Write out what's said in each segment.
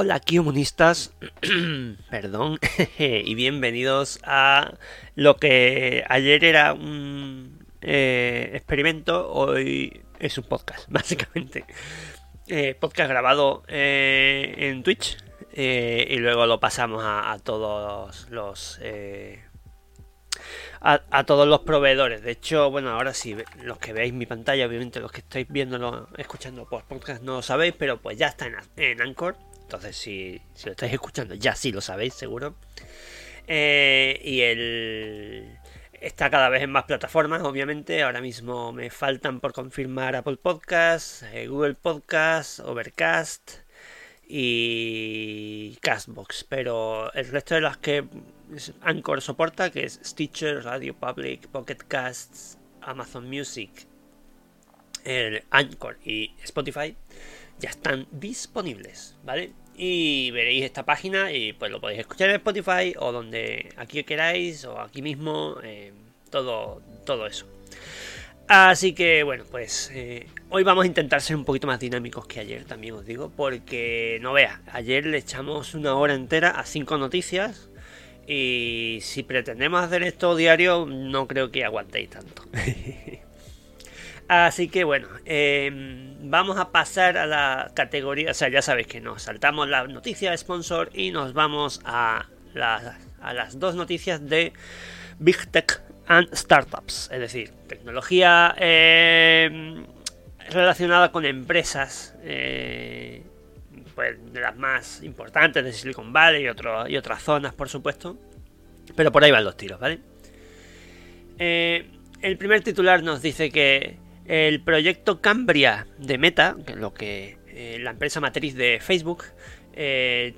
Hola comunistas, perdón, y bienvenidos a lo que ayer era un eh, experimento, hoy es un podcast, básicamente. Eh, podcast grabado eh, en Twitch y luego lo pasamos a, todos los... A, todos los proveedores. De hecho, bueno, ahora sí, los que veáis mi pantalla, obviamente los que estáis viéndolo, escuchando por podcast no lo sabéis, pero pues ya está en, en Anchor entonces, si, lo estáis escuchando, ya sí lo sabéis, seguro. Eh, y el está cada vez en más plataformas, obviamente. Ahora mismo me faltan por confirmar Apple Podcasts, eh, Google Podcasts, Overcast y Castbox. Pero el resto de las que Anchor soporta, que es Stitcher, Radio Public, Pocket Casts, Amazon Music, el Anchor y Spotify, ya están disponibles, ¿vale? Y veréis esta página y pues lo podéis escuchar en Spotify o donde aquí queráis o aquí mismo, eh, todo, todo eso. Así que bueno, pues eh, hoy vamos a intentar ser un poquito más dinámicos que ayer, también os digo, porque no veas, ayer le echamos una hora entera a cinco noticias y si pretendemos hacer esto diario no creo que aguantéis tanto. Así que bueno, em, vamos a pasar a la categoría, o sea, ya sabéis que nos saltamos la noticia de sponsor y nos vamos a, a las dos noticias de Big Tech and Startups, es decir, tecnología em, relacionada con empresas, eh, pues de las más importantes de Silicon Valley y, y otras zonas, por supuesto, pero por ahí van los tiros, ¿vale? Eh, el primer titular nos dice que el proyecto Cambria de Meta, que es lo que eh, la empresa matriz de Facebook, eh,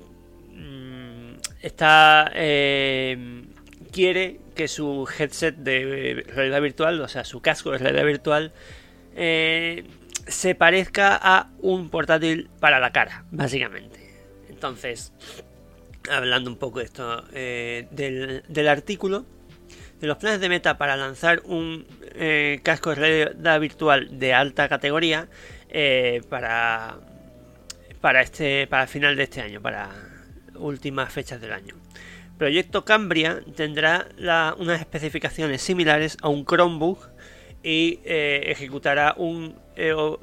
mm, está eh, quiere que su headset de realidad virtual, o sea, su casco de realidad virtual, se parezca a un portátil para la cara, básicamente. Entonces, hablando un poco de esto del, del artículo, de los planes de Meta para lanzar un eh, casco de realidad virtual de alta categoría eh, para para este para final de este año, para últimas fechas del año. Proyecto Cambria tendrá unas especificaciones similares a un Chromebook y eh, ejecutará un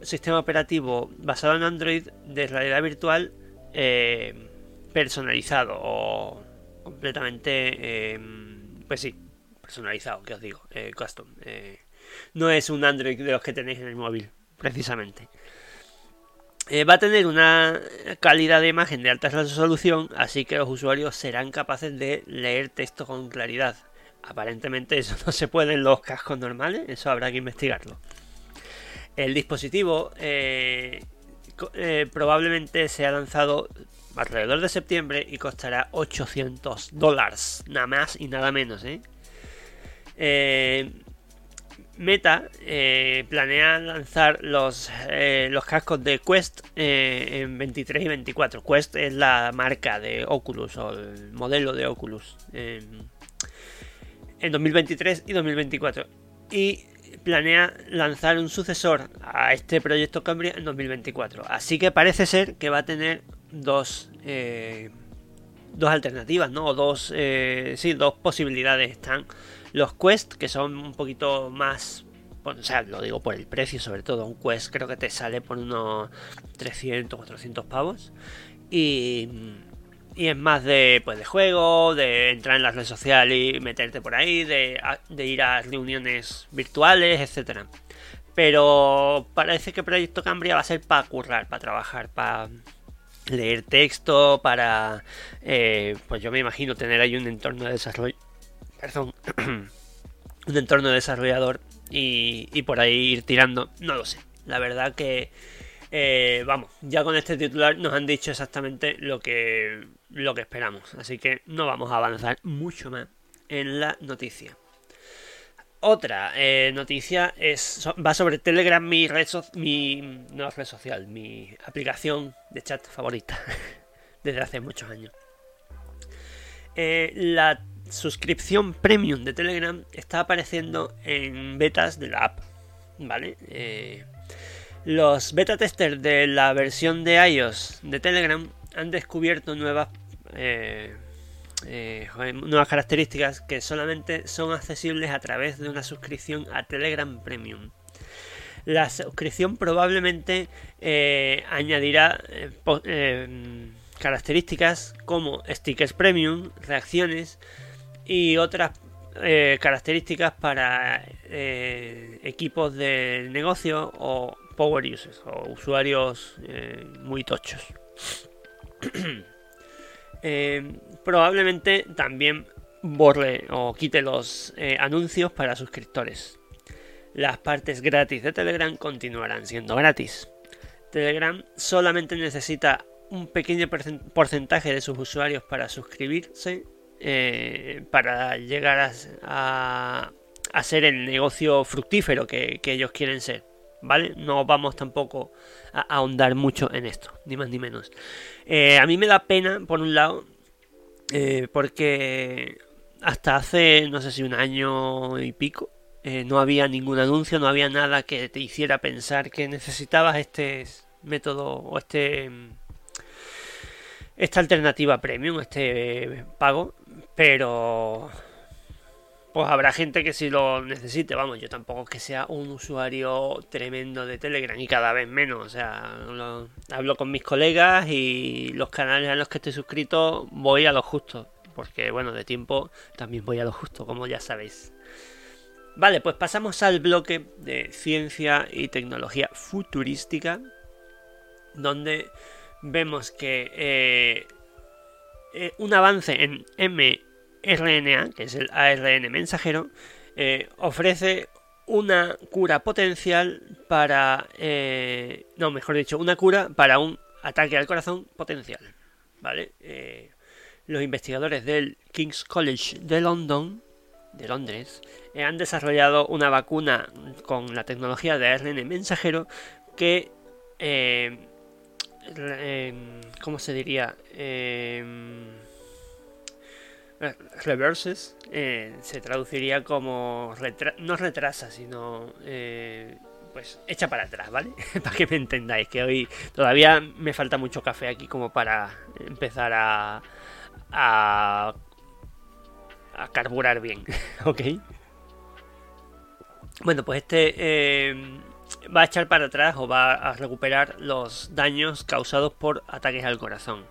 sistema operativo basado en Android de realidad virtual personalizado o completamente pues sí personalizado, que os digo, eh, custom. Eh, no es un Android de los que tenéis en el móvil, precisamente. Eh, va a tener una calidad de imagen de alta resolución, así que los usuarios serán capaces de leer texto con claridad. Aparentemente eso no se puede en los cascos normales, eso habrá que investigarlo. El dispositivo probablemente sea lanzado alrededor de septiembre y costará 800 dólares, nada más y nada menos, ¿eh? Eh, Meta eh, planea lanzar los, eh, los cascos de Quest en 23 y 24. Quest es la marca de Oculus o el modelo de Oculus en 2023 y 2024. Y planea lanzar un sucesor a este proyecto Cambria en 2024. Así que parece ser que va a tener dos, dos alternativas, ¿no? O dos, sí, dos posibilidades. Están los Quest, que son un poquito más o sea, lo digo por el precio, sobre todo. Un Quest creo que te sale por unos 300, 400 pavos. Y, y es más de, pues, de juego, de entrar en la red social y meterte por ahí, de, ir a reuniones virtuales, etcétera. Pero parece que Proyecto Cambria va a ser para currar, para trabajar, para leer texto, para, eh, pues yo me imagino tener ahí un entorno de desarrollo perdón, un entorno desarrollador y, por ahí ir tirando, no lo sé. La verdad que, eh, vamos, ya con este titular nos han dicho exactamente lo que, lo que esperamos. Así que no vamos a avanzar mucho más en la noticia. Otra eh, noticia es, va sobre Telegram, mi red, mi, no red social, mi aplicación de chat favorita desde hace muchos años. Eh, la suscripción premium de Telegram está apareciendo en betas de la app. ¿Vale? Eh, los beta testers de la versión de iOS de Telegram han descubierto nuevas nuevas características que solamente son accesibles a través de una suscripción a Telegram Premium. La suscripción probablemente añadirá características como stickers premium, reacciones y otras eh, características para eh, equipos de negocio o power users o usuarios eh, muy tochos. probablemente también borre o quite los anuncios para suscriptores. Las partes gratis de Telegram continuarán siendo gratis. Telegram solamente necesita un pequeño porcentaje de sus usuarios para suscribirse eh, para llegar a, a, ser el negocio fructífero que, ellos quieren ser. ¿Vale? No vamos tampoco a, ahondar mucho en esto, ni más ni menos. Eh, a mí me da pena, por un lado, eh, porque hasta hace, no sé si un año y pico, no había ningún anuncio, no había nada que te hiciera pensar que necesitabas este método o este esta alternativa premium, este pago, pero pues habrá gente que si lo necesite, vamos, yo tampoco es que sea un usuario tremendo de Telegram y cada vez menos, o sea, hablo con mis colegas y los canales a los que estoy suscrito voy a lo justo, porque bueno, de tiempo también voy a lo justo, como ya sabéis. Vale, pues pasamos al bloque de ciencia y tecnología futurística, donde vemos que eh, eh, un avance en mRNA, que es el ARN mensajero, eh, ofrece una cura potencial para... no, mejor dicho, una cura para un ataque al corazón potencial. ¿Vale? los investigadores del King's College de London de Londres han desarrollado una vacuna con la tecnología de ARN mensajero que ¿cómo se diría? Em, reverses eh, se traduciría como no retrasa sino eh, pues echa para atrás vale para que me entendáis que hoy todavía me falta mucho café aquí como para empezar a a, a carburar bien ok bueno pues este em, va a echar para atrás o va a recuperar los daños causados por ataques al corazón.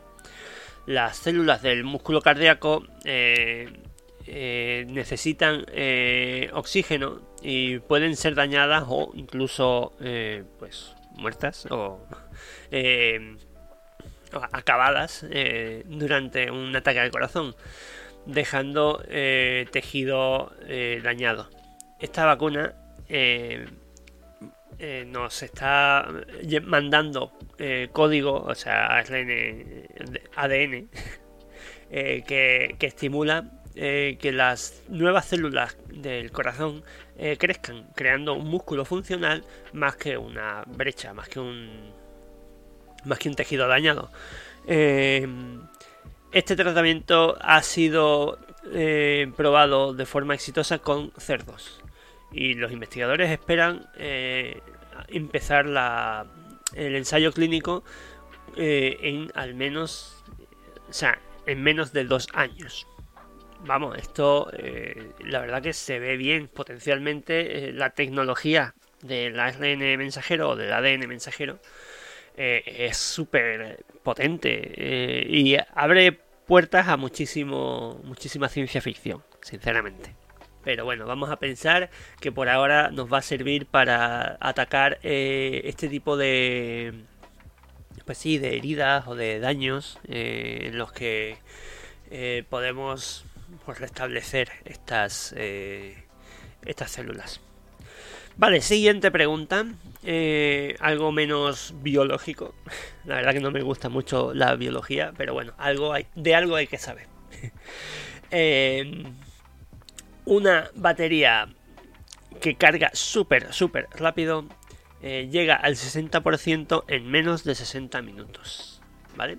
Las células del músculo cardíaco eh, eh, necesitan eh, oxígeno y pueden ser dañadas o incluso pues muertas o acabadas durante un ataque al corazón, dejando tejido dañado. Esta vacuna eh, nos está mandando eh, código, o sea, ADN, eh, que, estimula que las nuevas células del corazón crezcan, creando un músculo funcional más que una brecha, más que un, más que un tejido dañado. este tratamiento ha sido probado de forma exitosa con cerdos y los investigadores esperan eh, empezar la, el ensayo clínico eh, en al menos, o sea, en menos de dos años. Vamos, esto eh, la verdad que se ve bien potencialmente la tecnología del ARN mensajero o del ADN mensajero es súper potente y abre puertas a muchísimo muchísima ciencia ficción, sinceramente. Pero bueno, vamos a pensar que por ahora nos va a servir para atacar eh, este tipo de. Pues sí, de heridas o de daños eh, en los que eh, podemos pues, restablecer estas, estas células. Vale, siguiente pregunta. algo menos biológico. La verdad que no me gusta mucho la biología, pero bueno, algo hay, de algo hay que saber. una batería que carga súper, súper rápido, eh, llega al 60% en menos de 60 minutos. ¿Vale?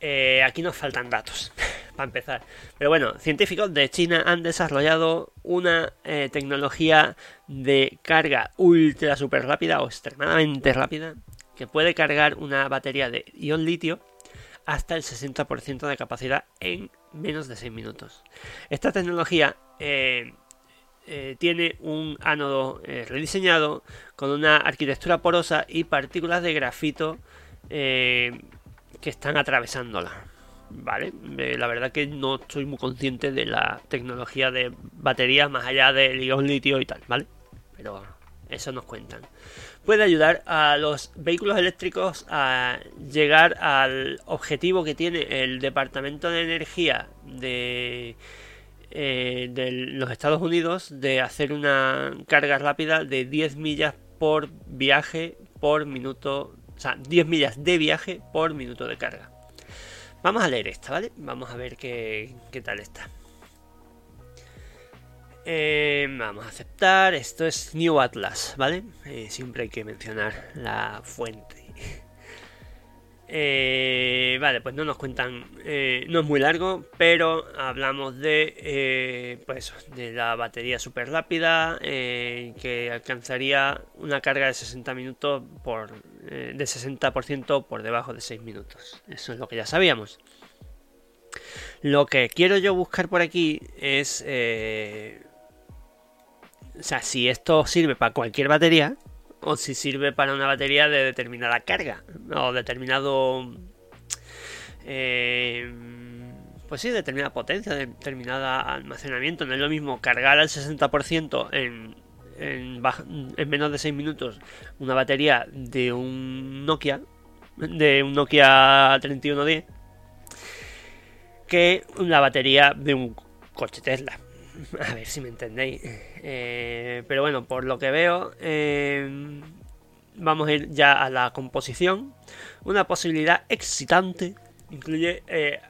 Eh, aquí nos faltan datos, para empezar. Pero bueno, científicos de China han desarrollado una eh, tecnología de carga ultra super rápida o extremadamente rápida que puede cargar una batería de ion litio hasta el 60% de capacidad en menos de 6 minutos. Esta tecnología eh, eh, tiene un ánodo eh, rediseñado con una arquitectura porosa y partículas de grafito que están atravesándola. Vale, la verdad que no estoy muy consciente de la tecnología de baterías más allá del ion litio y tal, ¿vale? Pero eso nos cuentan. Puede ayudar a los vehículos eléctricos a llegar al objetivo que tiene el Departamento de Energía de, eh, de los Estados Unidos de hacer una carga rápida de 10 millas por viaje por minuto. O sea, 10 millas de viaje por minuto de carga. Vamos a leer esta, ¿vale? Vamos a ver qué, qué tal está. Eh, vamos a aceptar. Esto es New Atlas, ¿vale? Eh, siempre hay que mencionar la fuente. Eh, vale, pues no nos cuentan, no es muy largo, pero hablamos de, pues de la batería súper rápida que alcanzaría una carga de 60 minutos por, de 60% por debajo de 6 minutos. Eso es lo que ya sabíamos. Lo que quiero yo buscar por aquí es o sea, si esto sirve para cualquier batería o si sirve para una batería de determinada carga o determinado... Eh, pues sí, determinada potencia, determinada almacenamiento. No es lo mismo cargar al 60% en, en, en, menos de 6 minutos una batería de un Nokia, de un Nokia 3110, que una batería de un coche Tesla. A ver si me entendéis. Eh, pero bueno, por lo que veo, eh, vamos a ir ya a la composición. Una posibilidad excitante incluye eh,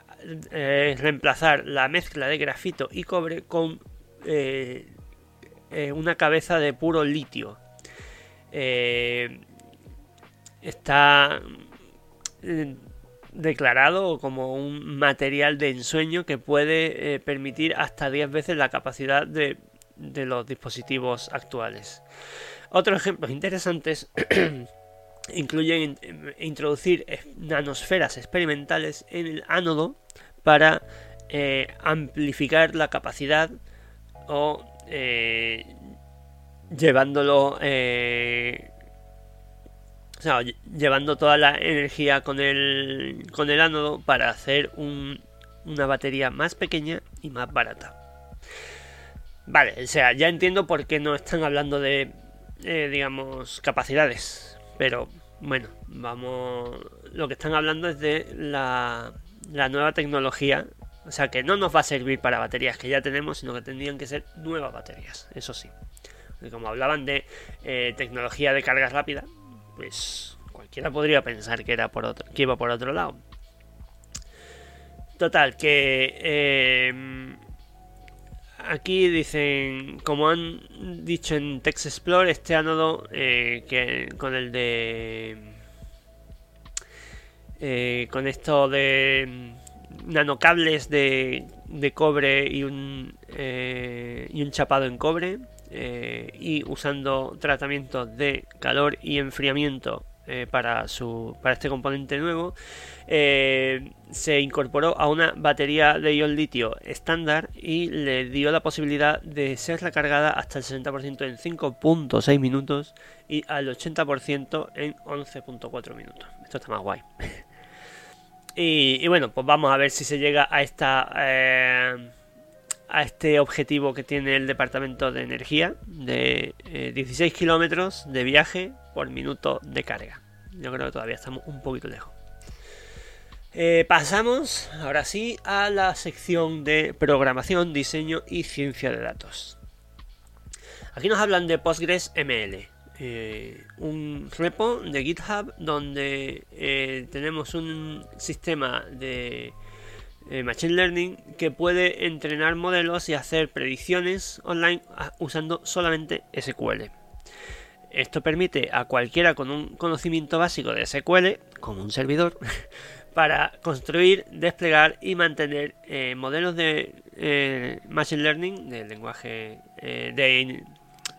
reemplazar la mezcla de grafito y cobre con una cabeza de puro litio. está declarado como un material de ensueño que puede eh, permitir hasta 10 veces la capacidad de, los dispositivos actuales. Otros ejemplos interesantes incluyen introducir nanosferas experimentales en el ánodo para eh, amplificar la capacidad o eh, llevándolo o sea, llevando toda la energía con el, con el ánodo para hacer una batería más pequeña y más barata. Vale, o sea, ya entiendo por qué no están hablando de, eh, digamos, capacidades. Pero bueno, vamos. Lo que están hablando es de la, la nueva tecnología. O sea, que no nos va a servir para baterías que ya tenemos, sino que tendrían que ser nuevas baterías. Eso sí. Como hablaban de eh, tecnología de carga rápida, pues cualquiera podría pensar que era por otro, que iba por otro lado. Total, que eh, aquí dicen, como han dicho en Text Explore, este ánodo eh, que con el de eh, con esto de nanocables de, de cobre y un y un chapado en cobre eh, y usando tratamientos de calor y enfriamiento eh, para, su, para este componente nuevo, eh, se incorporó a una batería de ion litio estándar y le dio la posibilidad de ser recargada hasta el 60% en 5.6 minutos y al 80% en 11.4 minutos. Esto está más guay. y, y, bueno, pues vamos a ver si se llega a esta a este objetivo que tiene el Departamento de Energía de 16 eh, kilómetros de viaje por minuto de carga. Yo creo que todavía estamos un poquito lejos. Eh, pasamos ahora sí a la sección de programación, diseño y ciencia de datos. Aquí nos hablan de Postgres ML, eh, un repo de GitHub donde tenemos un sistema de eh, Machine Learning que puede entrenar modelos y hacer predicciones online ah, usando solamente SQL. Esto permite a cualquiera con un conocimiento básico de SQL, como un servidor, para construir, desplegar y mantener eh, modelos de eh, Machine Learning, de lenguaje de...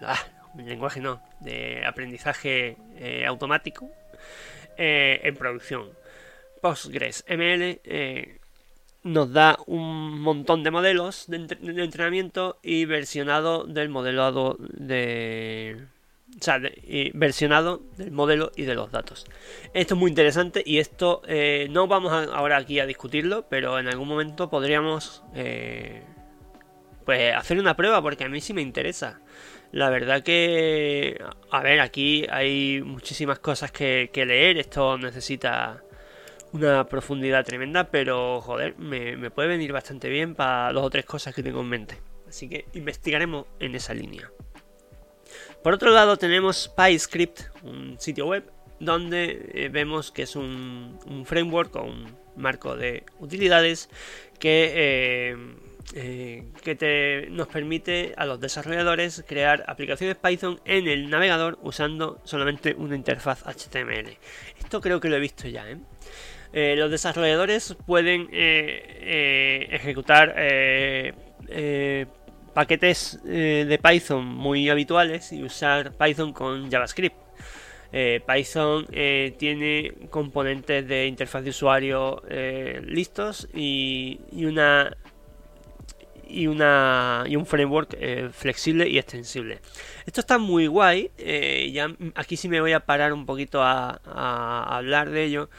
Ah, lenguaje no, de aprendizaje automático en producción PostgreSML eh, nos da un montón de modelos de, entrenamiento y versionado del modelado de... O sea, versionado del modelo y de los datos. Esto es muy interesante y esto eh, no vamos ahora aquí a discutirlo, pero en algún momento podríamos eh, pues hacer una prueba porque a mí sí me interesa. La verdad que, a ver, aquí hay muchísimas cosas que, leer, esto necesita una profundidad tremenda, pero joder, me, puede venir bastante bien para dos o tres cosas que tengo en mente. Así que investigaremos en esa línea. Por otro lado tenemos PyScript, un sitio web donde eh, vemos que es un, framework o un marco de utilidades que eh, eh, que nos permite a los desarrolladores crear aplicaciones Python en el navegador usando solamente una interfaz HTML. Esto creo que lo he visto ya. ¿eh? Eh, los desarrolladores pueden ejecutar paquetes de Python muy habituales y usar Python con JavaScript. Python tiene componentes de interfaz de usuario listos y, una y, una, y un framework eh, flexible y extensible. Esto está muy guay. Eh, ya aquí sí me voy a parar un poquito a, hablar de ello.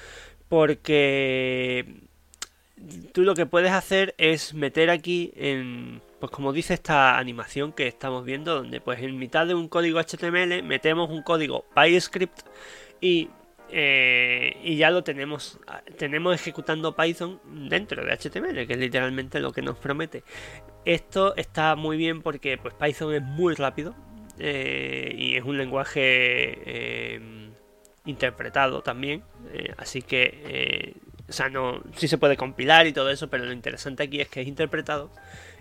Porque tú lo que puedes hacer es meter aquí en. Pues como dice esta animación que estamos viendo, donde pues en mitad de un código HTML metemos un código PyScript y eh, y ya lo tenemos, tenemos ejecutando Python dentro de HTML, que es literalmente lo que nos promete. Esto está muy bien porque pues Python es muy rápido eh, y es un lenguaje eh, interpretado también, así que, o sea, no, sí se puede compilar y todo eso, pero lo interesante aquí es que es interpretado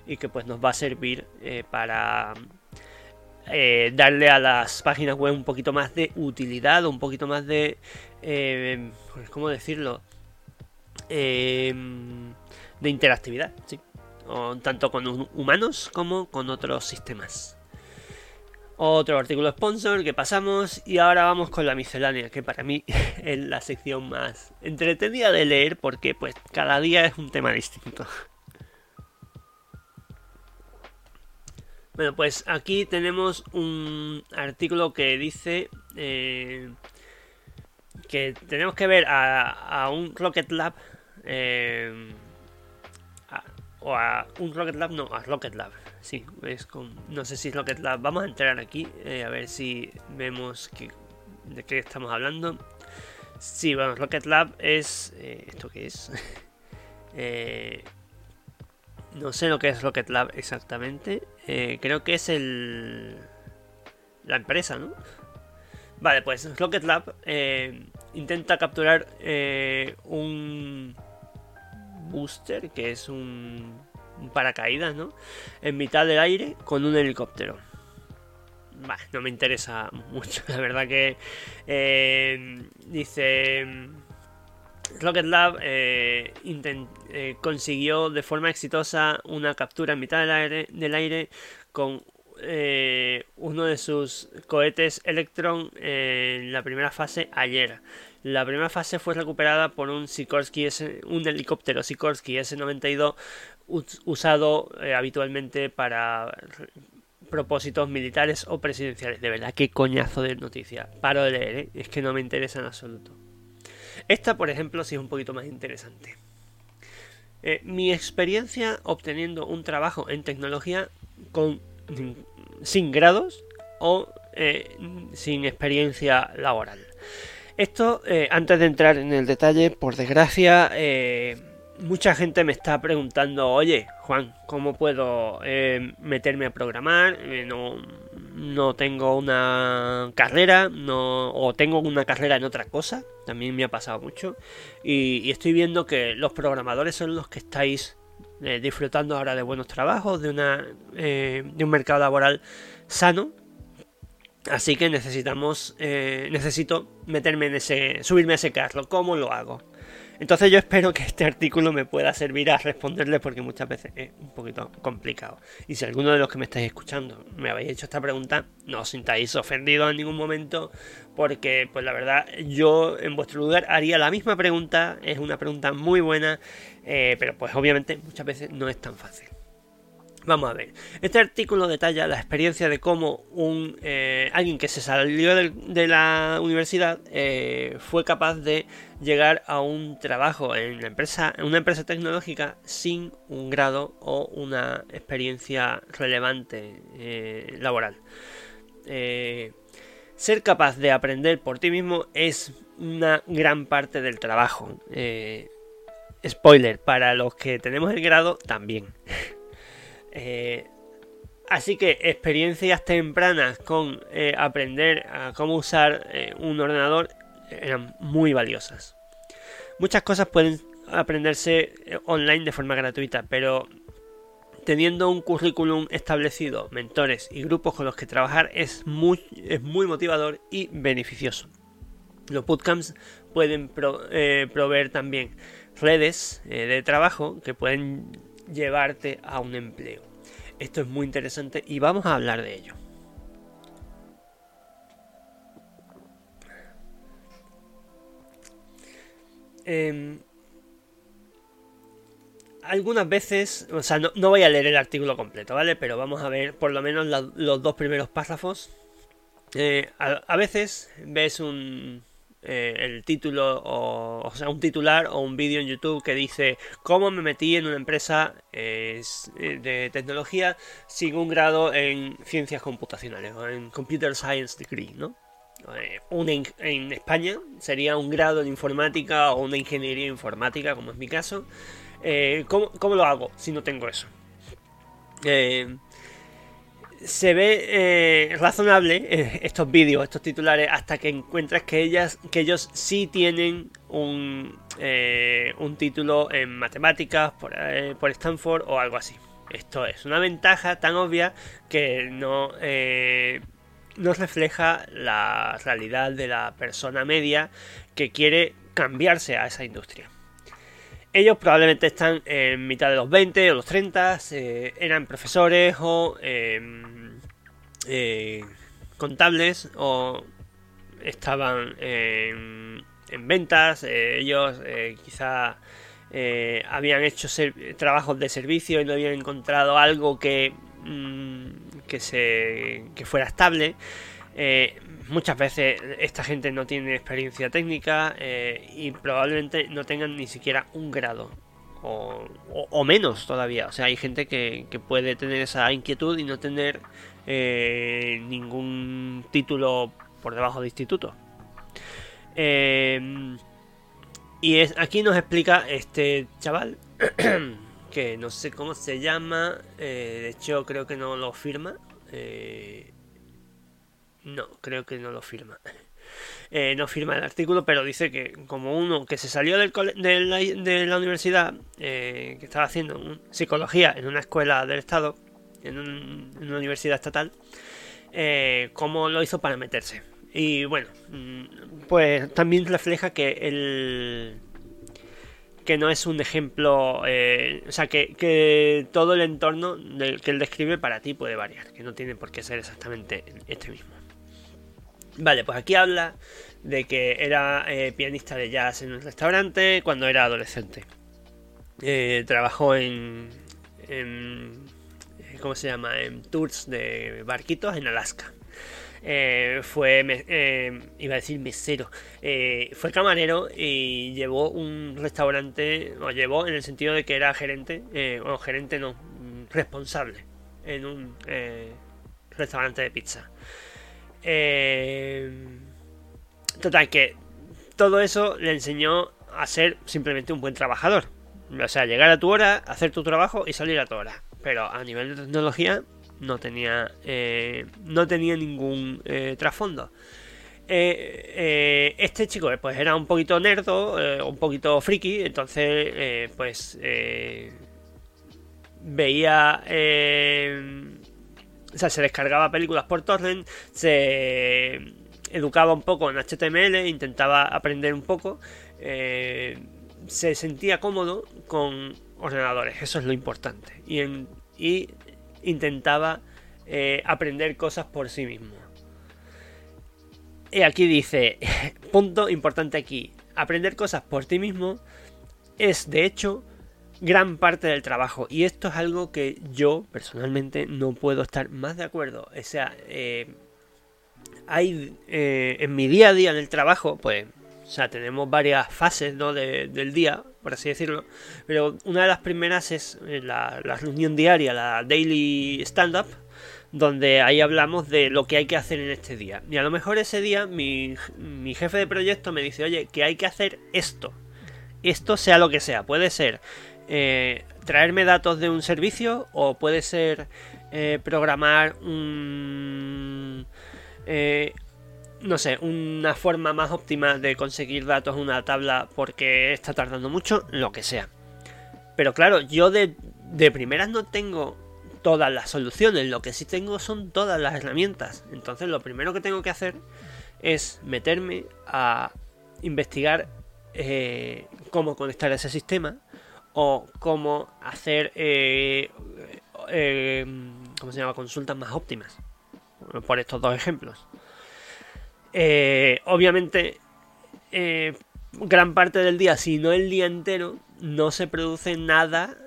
y que pues nos va a servir para eh, darle a las páginas web un poquito más de utilidad, un poquito más de... Eh, pues, ¿Cómo decirlo? Eh, de interactividad, sí. tanto con humanos como con otros sistemas. Otro artículo sponsor que pasamos y ahora vamos con la miscelánea, que para mí es la sección más entretenida de leer porque pues cada día es un tema distinto. Bueno, pues aquí tenemos un artículo que dice eh, que tenemos que ver a, un Rocket Lab eh, o a un Rocket Lab, no, a Rocket Lab. Sí, es con, no sé si es Rocket Lab. Vamos a entrar aquí eh, a ver si vemos que, de qué estamos hablando. Sí, bueno, Rocket Lab es... ¿Esto qué es? No sé lo que es Rocket Lab exactamente. Eh, creo que es el. La empresa, ¿no? Vale, pues Rocket Lab eh, intenta capturar eh, un booster, que es un, paracaídas, ¿no? En mitad del aire con un helicóptero. Bah, no me interesa mucho, la verdad que dice Rocket Lab eh, eh, consiguió de forma exitosa una captura en mitad del aire, del aire con eh, uno de sus cohetes Electron en la primera fase ayer. La primera fase fue recuperada por un Sikorsky un helicóptero Sikorsky S-92 usado habitualmente para propósitos militares o presidenciales. De verdad, qué coñazo de noticia. Paro de leer, es que no me interesa en absoluto. Esta, por ejemplo, sí es un poquito más interesante. Eh, mi experiencia obteniendo un trabajo en tecnología con, sin grados o eh, sin experiencia laboral. Esto, eh, antes de entrar en el detalle, por desgracia, mucha gente me está preguntando, oye, Juan, ¿cómo puedo eh, meterme a programar? Eh, no, no tengo una carrera, no, o tengo una carrera en otra cosa, también me ha pasado mucho. Y, estoy viendo que los programadores son los que estáis eh, disfrutando ahora de buenos trabajos, de, una, de un mercado laboral sano. Así que necesitamos, necesito meterme en ese, subirme a ese carro. ¿Cómo lo hago? Entonces yo espero que este artículo me pueda servir a responderle porque muchas veces es un poquito complicado. Y si alguno de los que me estáis escuchando me habéis hecho esta pregunta, no os sintáis ofendidos en ningún momento porque pues la verdad yo en vuestro lugar haría la misma pregunta, es una pregunta muy buena, eh, pero pues obviamente muchas veces no es tan fácil. Vamos a ver. Este artículo detalla la experiencia de cómo un eh, alguien que se salió de, la universidad eh, fue capaz de llegar a un trabajo en, la empresa, en una empresa tecnológica sin un grado o una experiencia relevante eh, laboral. ser capaz de aprender por ti mismo es una gran parte del trabajo. spoiler, para los que tenemos el grado también. Eh, así que experiencias tempranas con eh, aprender a cómo usar eh, un ordenador eran muy valiosas. Muchas cosas pueden aprenderse online de forma gratuita, pero teniendo un currículum establecido, mentores y grupos con los que trabajar es muy, es muy motivador y beneficioso. Los bootcamps pueden proveer también redes de trabajo que pueden llevarte a un empleo. Esto es muy interesante y vamos a hablar de ello. Em, algunas veces, o sea, no, voy a leer el artículo completo, ¿vale? Pero vamos a ver por lo menos los dos primeros párrafos. Eh, a, veces ves un, eh, el título o, sea un titular o un vídeo en YouTube que dice cómo me metí en una empresa eh, de tecnología sin un grado en ciencias computacionales o en computer science degree no eh, en, España sería un grado en informática o una ingeniería informática como es mi caso. ¿cómo, ¿cómo, lo hago si no tengo eso se ve eh, razonable eh, estos vídeos, estos titulares, hasta que encuentras que ellas, que ellos sí tienen un, eh, un título en matemáticas por, por, Stanford o algo así. Esto es una ventaja tan obvia que no, no refleja la realidad de la persona media que quiere cambiarse a esa industria. Ellos probablemente están en mitad de los 20 o los 30, eran profesores o em, eh, contables o estaban en, ventas, eh, ellos eh, quizá habían hecho trabajos de servicio y no habían encontrado algo que, mm, que, se, que fuera estable. Muchas veces esta gente no tiene experiencia técnica eh, y probablemente no tengan ni siquiera un grado. O, menos todavía. O sea, hay gente que, puede tener esa inquietud y no tener eh, ningún título por debajo de instituto. Y es, aquí nos explica este chaval, que no sé cómo se llama, eh, de hecho creo que no lo firma. No, creo que no lo firma. Eh, no firma el artículo, pero dice que como uno que se salió de, la, universidad, eh, que estaba haciendo psicología en una escuela del Estado, en, una universidad estatal, eh, cómo lo hizo para meterse. Y bueno, mm, pues también refleja que el que no es un ejemplo, eh, o sea, que, que, todo el entorno del que él describe para ti puede variar, que no tiene por qué ser exactamente este mismo. Vale, pues aquí habla de que era eh, pianista de jazz en un restaurante cuando era adolescente. Eh, trabajó en, eh, ¿Cómo se llama? En tours de barquitos en Alaska. fue, iba a decir mesero, fue camarero y llevó un restaurante, o llevó en el sentido de que era gerente, o gerente no, responsable en un restaurante de pizza. Eh, total, que todo eso le enseñó a ser simplemente un buen trabajador. O sea, llegar a tu hora, hacer tu trabajo y salir a tu hora. Pero a nivel de tecnología no tenía, eh, no tenía ningún eh, trasfondo. este chico pues era un poquito nerdo, un poquito friki, entonces pues veía o sea, se descargaba películas por torrent, se educaba un poco en HTML, intentaba aprender un poco, eh, se sentía cómodo con ordenadores, eso es lo importante, y, intentaba eh, aprender cosas por sí mismo. Y aquí dice, punto importante aquí, aprender cosas por ti mismo es de hecho gran parte del trabajo. Y esto es algo que yo personalmente no puedo estar más de acuerdo. O sea, eh, hay eh, en mi día a día en el trabajo, pues, o sea, tenemos varias fases ¿no? del día, por así decirlo. Pero una de las primeras es eh, la, la reunión diaria, la daily stand-up, donde ahí hablamos de lo que hay que hacer en este día. Y a lo mejor ese día mi, mi jefe de proyecto me dice, oye, que hay que hacer esto. Esto sea lo que sea. Puede ser eh, traerme datos de un servicio o puede ser eh, programar un... Eh, no sé, una forma más óptima de conseguir datos en una tabla porque está tardando mucho, lo que sea. Pero claro, yo de, de primeras no tengo todas las soluciones, lo que sí tengo son todas las herramientas. Entonces lo primero que tengo que hacer es meterme a investigar cómo conectar ese sistema o cómo hacer eh, eh, ¿cómo se llama? consultas más óptimas. Por estos dos ejemplos. Eh, obviamente gran parte del día si no el día entero no se produce nada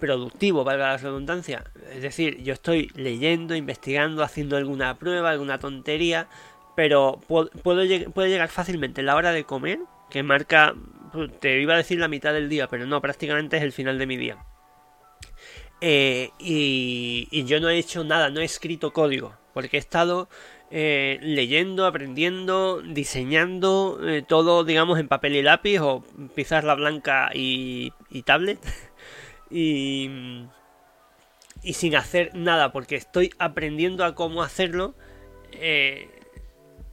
productivo valga la redundancia. Es decir yo estoy leyendo investigando haciendo alguna prueba alguna tontería pero puedo, llegar fácilmente la hora de comer que marca te iba a decir la mitad del día, pero no, prácticamente es el final de mi día. Eh, y, yo no he hecho nada, no he escrito código, porque he estado eh, leyendo, aprendiendo, diseñando eh, todo, digamos, en papel y lápiz o pizarra blanca y, y tablet. y, y sin hacer nada, porque estoy aprendiendo a cómo hacerlo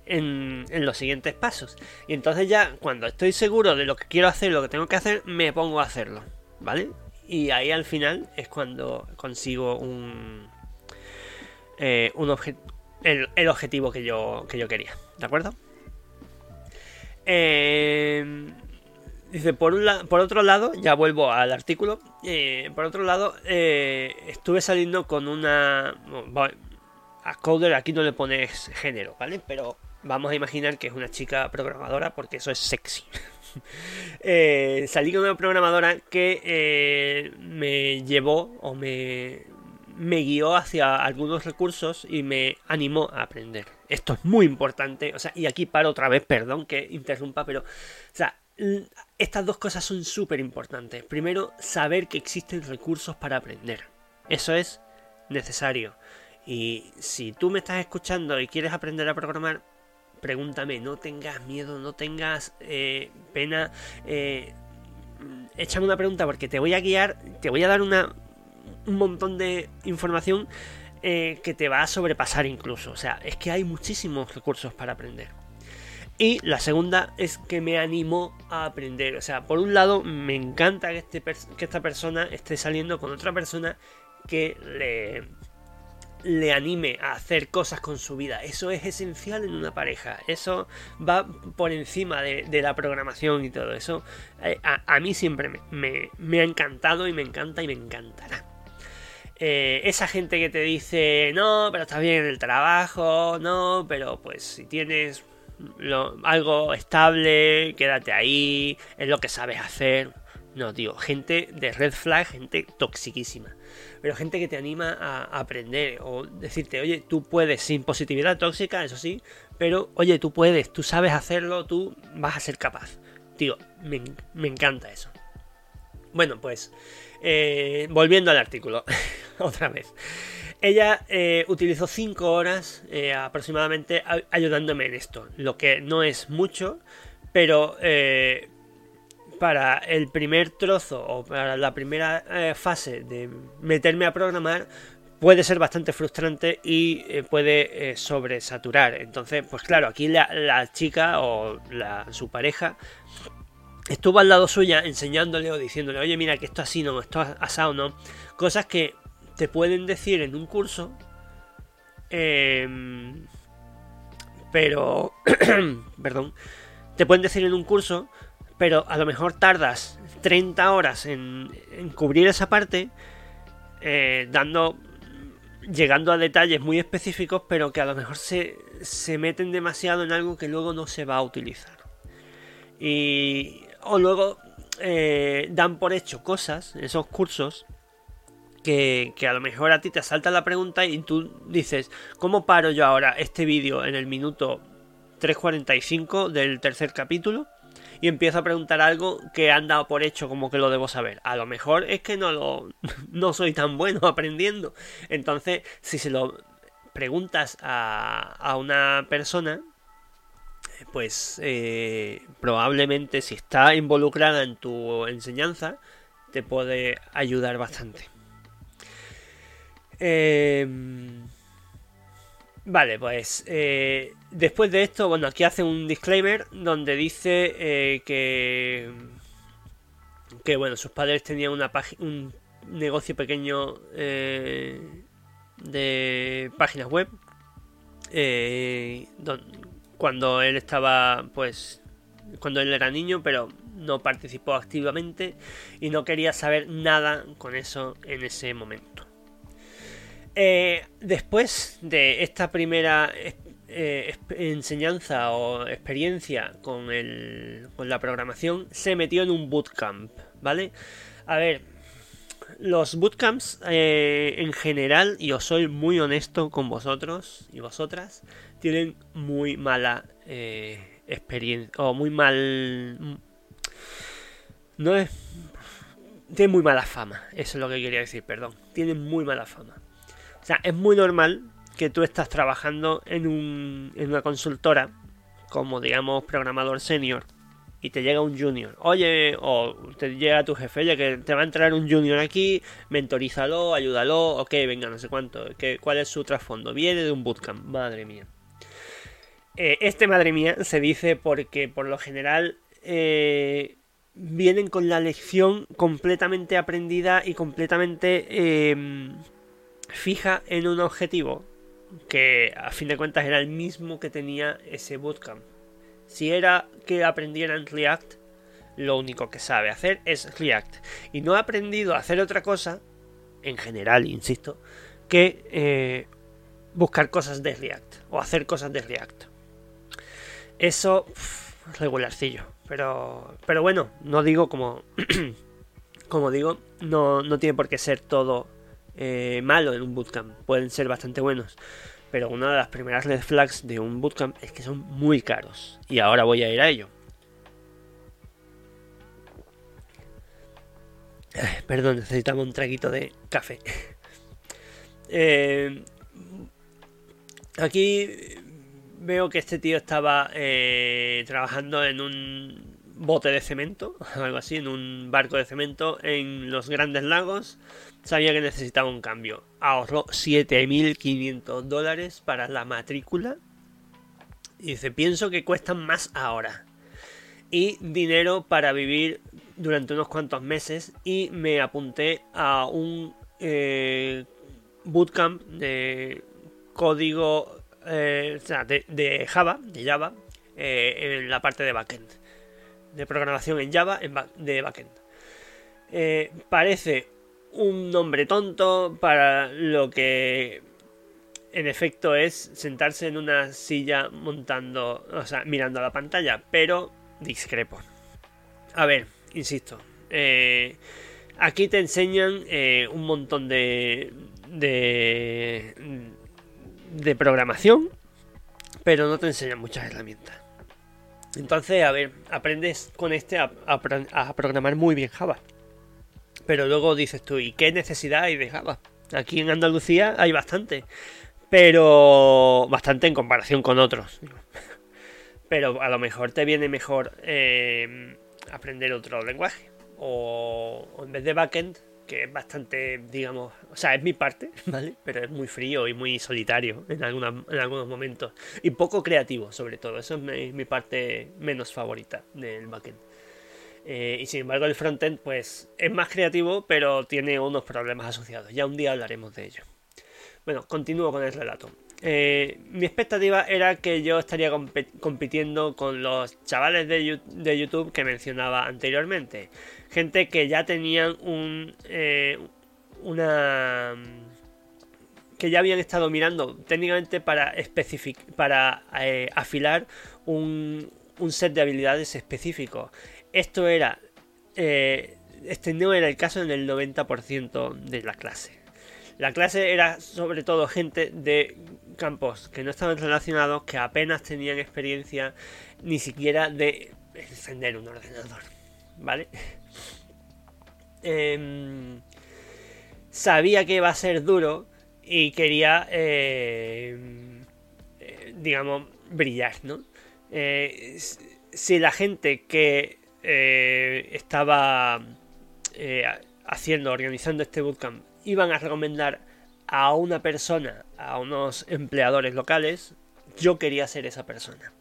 en, los siguientes pasos. Y entonces ya cuando estoy seguro de lo que quiero hacer, lo que tengo que hacer, me pongo a hacerlo. ¿Vale? Y ahí al final es cuando consigo un, eh, un el, objetivo que yo, que yo quería. ¿De acuerdo? Eh, dice, por, un por otro lado, ya vuelvo al artículo. Eh, por otro lado, estuve saliendo con una... a Coder aquí no le pones género, ¿vale? Pero Vamos a imaginar que es una chica programadora porque eso es sexy. eh, salí con una programadora que eh, me llevó o me, me guió hacia algunos recursos y me animó a aprender. Esto es muy importante. O sea, y aquí paro otra vez, perdón que interrumpa, pero. O sea, estas dos cosas son súper importantes. Primero, saber que existen recursos para aprender. Eso es necesario. Y si tú me estás escuchando y quieres aprender a programar, pregúntame, no tengas miedo, no tengas eh, pena. Eh, échame una pregunta porque te voy a guiar, te voy a dar una, un montón de información eh, que te va a sobrepasar incluso. O sea, es que hay muchísimos recursos para aprender. Y la segunda es que me animó a aprender. O sea, por un lado, me encanta que, este, que esta persona esté saliendo con otra persona que le, le anime a hacer cosas con su vida. Eso es esencial en una pareja. Eso va por encima de, la programación y todo eso. Eh, a, mí siempre me, ha encantado y me encanta y me encantará. Eh, esa gente que te dice, no, pero estás bien en el trabajo, no, pero pues si tienes algo estable, quédate ahí, es lo que sabes hacer. No, tío, gente de red flag, gente toxiquísima pero gente que te anima a, aprender o decirte, oye, tú puedes, sin positividad tóxica, eso sí, pero oye, tú puedes, tú sabes hacerlo, tú vas a ser capaz. Tío, me, encanta eso. Bueno, pues, eh, volviendo al artículo, otra vez. Ella eh, utilizó 5 horas eh, aproximadamente ayudándome en esto, lo que no es mucho, pero para el primer trozo o para la primera eh, fase de meterme a programar puede ser bastante frustrante y eh, puede eh, sobresaturar. Entonces, pues claro, aquí la, chica o su pareja estuvo al lado suya enseñándole o diciéndole, oye, mira que esto así no, esto asado no. Cosas que te pueden decir en un curso. Em, pero, perdón, te pueden decir en un curso, pero a lo mejor tardas 30 horas en, cubrir esa parte, eh, dando llegando a detalles muy específicos, pero que a lo mejor se, se meten demasiado en algo que luego no se va a utilizar. Y, o luego eh, dan por hecho cosas, esos cursos, que, que, a lo mejor a ti te salta la pregunta y tú dices, ¿cómo paro yo ahora este vídeo en el minuto 3.45 del tercer capítulo? Y empiezo a preguntar algo que han dado por hecho como que lo debo saber. A lo mejor es que no lo no soy tan bueno aprendiendo. Entonces, si se lo preguntas a, a una persona, pues eh, probablemente si está involucrada en tu enseñanza, te puede ayudar bastante. Eh, Vale, pues eh, después de esto, bueno, aquí hace un disclaimer donde dice eh, que, que, bueno, sus padres tenían una un negocio pequeño eh, de páginas web cuando él estaba, pues, cuando él era niño, pero no participó activamente y no quería saber nada con eso en ese momento. Eh, después de esta primera eh, enseñanza o experiencia con, el, con la programación, se metió en un bootcamp, ¿vale? A ver, los bootcamps eh, en general, y os soy muy honesto con vosotros y vosotras, tienen muy mala experiencia, o muy mal... No es... Tienen muy mala fama, eso es lo que quería decir, perdón. Tienen muy mala fama. Sea, es muy normal que tú estás trabajando en, un, en una consultora como, digamos, programador senior y te llega un junior. Oye, o te llega tu jefe, oye, que te va a entrar un junior aquí, mentorízalo, ayúdalo, ok, venga, no sé cuánto. ¿Cuál es su trasfondo? Viene de un bootcamp, madre mía. Eh, este madre mía se dice porque por lo general eh, vienen con la lección completamente aprendida y completamente... Eh, fija en un objetivo que a fin de cuentas era el mismo que tenía ese bootcamp. Si era que aprendieran React, lo único que sabe hacer es React. Y no ha aprendido a hacer otra cosa, en general, insisto, que eh, buscar cosas de React o hacer cosas de React. Eso, regularcillo. Pero, pero bueno, no digo como, como digo, no, no tiene por qué ser todo eh, malo en un bootcamp, pueden ser bastante buenos. Pero una de las primeras red flags de un bootcamp es que son muy caros. Y ahora voy a ir a ello. perdón, necesitamos un traguito de café. Eh, aquí veo que este tío estaba eh, trabajando en un bote de cemento, algo así, en un barco de cemento en los grandes lagos sabía que necesitaba un cambio. Ahorró 7.500 dólares para la matrícula. Y dice, pienso que cuestan más ahora. Y dinero para vivir durante unos cuantos meses. Y me apunté a un eh, bootcamp de código eh, de, Java, de Java, eh, en la parte de backend. De programación en Java de backend. parece un nombre tonto para lo que en efecto es sentarse en una silla montando, o sea, mirando a la pantalla, pero discrepo. A ver, insisto, eh, aquí te enseñan eh, un montón de, de, de programación, pero no te enseñan muchas herramientas. Entonces, a ver, aprendes con este a, a programar muy bien Java. Pero luego dices tú, ¿y qué necesidad hay de Java? Aquí en Andalucía hay bastante. Pero bastante en comparación con otros. Pero a lo mejor te viene mejor eh, aprender otro lenguaje. O, en vez de backend, que es bastante, digamos, o sea, es mi parte, ¿vale? Pero es muy frío y muy solitario en, en algunos momentos. Y poco creativo, sobre todo. Eso es mi parte menos favorita del backend. Eh, y sin embargo el frontend pues es más creativo pero tiene unos problemas asociados. Ya un día hablaremos de ello. Bueno, continúo con el relato. Eh, mi expectativa era que yo estaría compitiendo con los chavales de, YouTube que mencionaba anteriormente. Gente que ya tenían un, eh, una que ya habían estado mirando técnicamente para, para afilar un, un, set de habilidades específicos. Esto era... Eh, este no era el caso en el 90% de la clase. La clase era sobre todo gente de campos que no estaban relacionados, que apenas tenían experiencia ni siquiera de encender un ordenador. ¿Vale? Em, sabía que iba a ser duro y quería, eh, eh, digamos, brillar, ¿no? Eh, si la gente que estaba haciendo, organizando este bootcamp, iban a recomendar a una persona, a unos empleadores locales, yo quería ser esa persona.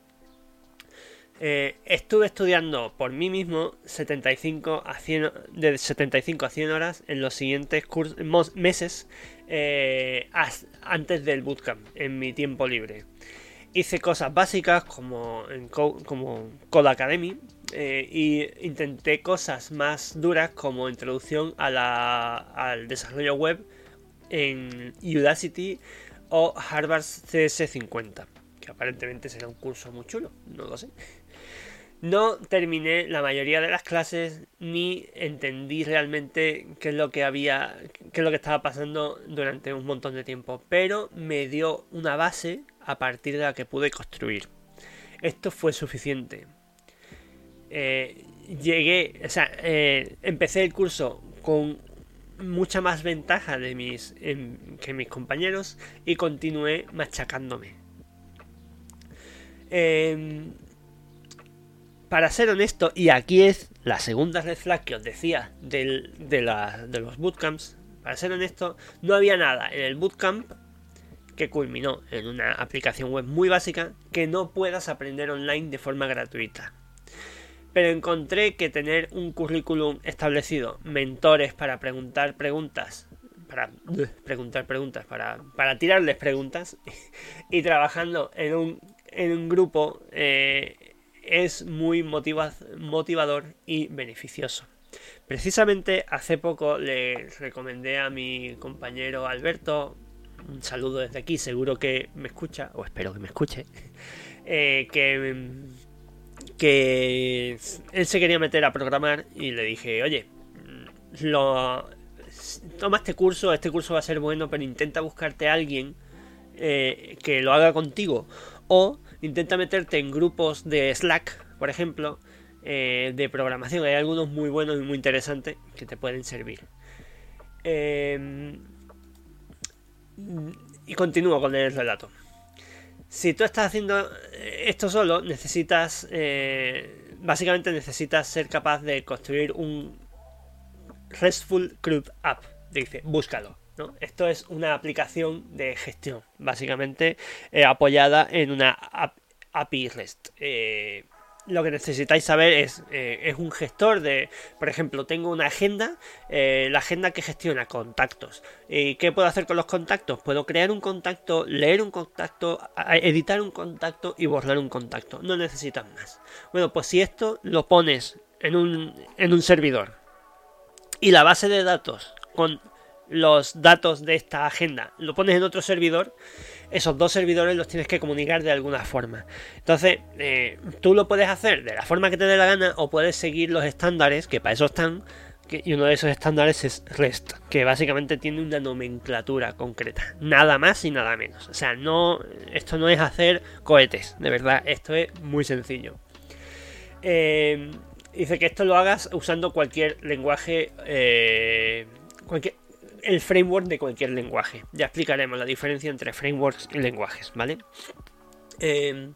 estuve estudiando por mí mismo 75 a 100, de 75 a 100 horas en los siguientes meses eh, antes del bootcamp, en mi tiempo libre. Hice cosas básicas como en como Code Academy eh, y intenté cosas más duras como introducción al desarrollo web en Udacity o Harvard CS50, que aparentemente será un curso muy chulo, no lo sé. No terminé la mayoría de las clases ni entendí realmente qué es lo que había, qué es lo que estaba pasando durante un montón de tiempo, pero me dio una base a partir de la que pude construir. Esto fue suficiente. Eh, llegué, o sea, eh, empecé el curso con mucha más ventaja de mis, que mis compañeros y continué machacándome. Eh, para ser honesto, y aquí es la segunda red flag que os decía de, los bootcamps, para ser honesto, no había nada en el bootcamp que culminó en una aplicación web muy básica que no puedas aprender online de forma gratuita. Pero encontré que tener un currículum establecido, mentores para preguntar preguntas, para preguntar preguntas, para, para tirarles preguntas, y trabajando en un, en un grupo eh, es muy motivador y beneficioso. Precisamente hace poco le recomendé a mi compañero Alberto, un saludo desde aquí, seguro que me escucha, o espero que me escuche, eh, que, que él se quería meter a programar y le dije, oye, lo, toma este curso, este curso va a ser bueno, pero intenta buscarte a alguien eh, que lo haga contigo. O Intenta meterte en grupos de Slack, por ejemplo, eh, de programación. Hay algunos muy buenos y muy interesantes que te pueden servir. Em, y continúo con el relato. Si tú estás haciendo esto solo, necesitas, eh, básicamente necesitas ser capaz de construir un RESTful CRUD App. Dice, búscalo. Esto es una aplicación de gestión, básicamente eh, apoyada en una API REST. Eh, lo que necesitáis saber es, eh, es un gestor de, por ejemplo, tengo una agenda, la agenda que gestiona contactos. ¿Y qué puedo hacer con los contactos? Puedo crear un contacto, leer un contacto, editar un contacto y borrar un contacto. No necesitas más. Bueno, pues si esto lo pones en un, en un servidor y la base de datos con los datos de esta agenda, lo pones en otro servidor, esos dos servidores los tienes que comunicar de alguna forma. Entonces, eh, tú lo puedes hacer de la forma que te dé la gana o puedes seguir los estándares, que para eso están, y uno de esos estándares es REST, que básicamente tiene una nomenclatura concreta, nada más y nada menos. O sea, no, esto no es hacer cohetes, de verdad, esto es muy sencillo. Eh, dice que esto lo hagas usando cualquier lenguaje, eh, cualquier, el framework de cualquier lenguaje. Ya explicaremos la diferencia entre frameworks y lenguajes, ¿vale? Eh,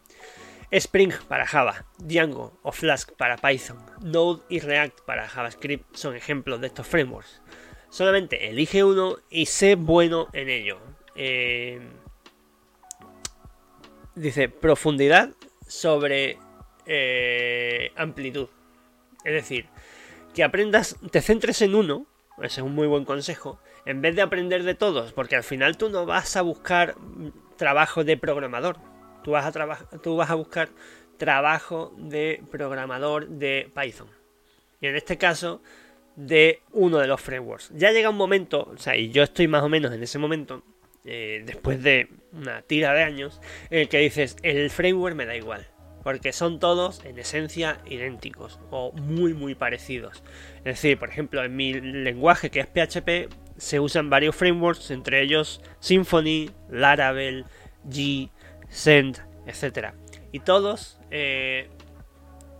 Spring para Java, Django o Flask para Python, Node y React para JavaScript son ejemplos de estos frameworks. Solamente elige uno y sé bueno en ello. Eh, dice profundidad sobre eh, amplitud. Es decir, que aprendas, te centres en uno, ese es un muy buen consejo, en vez de aprender de todos, porque al final tú no vas a buscar trabajo de programador, tú vas a, tú vas a buscar trabajo de programador de Python. Y en este caso, de uno de los frameworks. Ya llega un momento, o sea, y yo estoy más o menos en ese momento, eh, después de una tira de años, en el que dices, el framework me da igual. Porque son todos en esencia idénticos o muy muy parecidos. Es decir, por ejemplo, en mi lenguaje que es PHP se usan varios frameworks, entre ellos Symfony, Laravel, G, Send, etc. Y todos eh,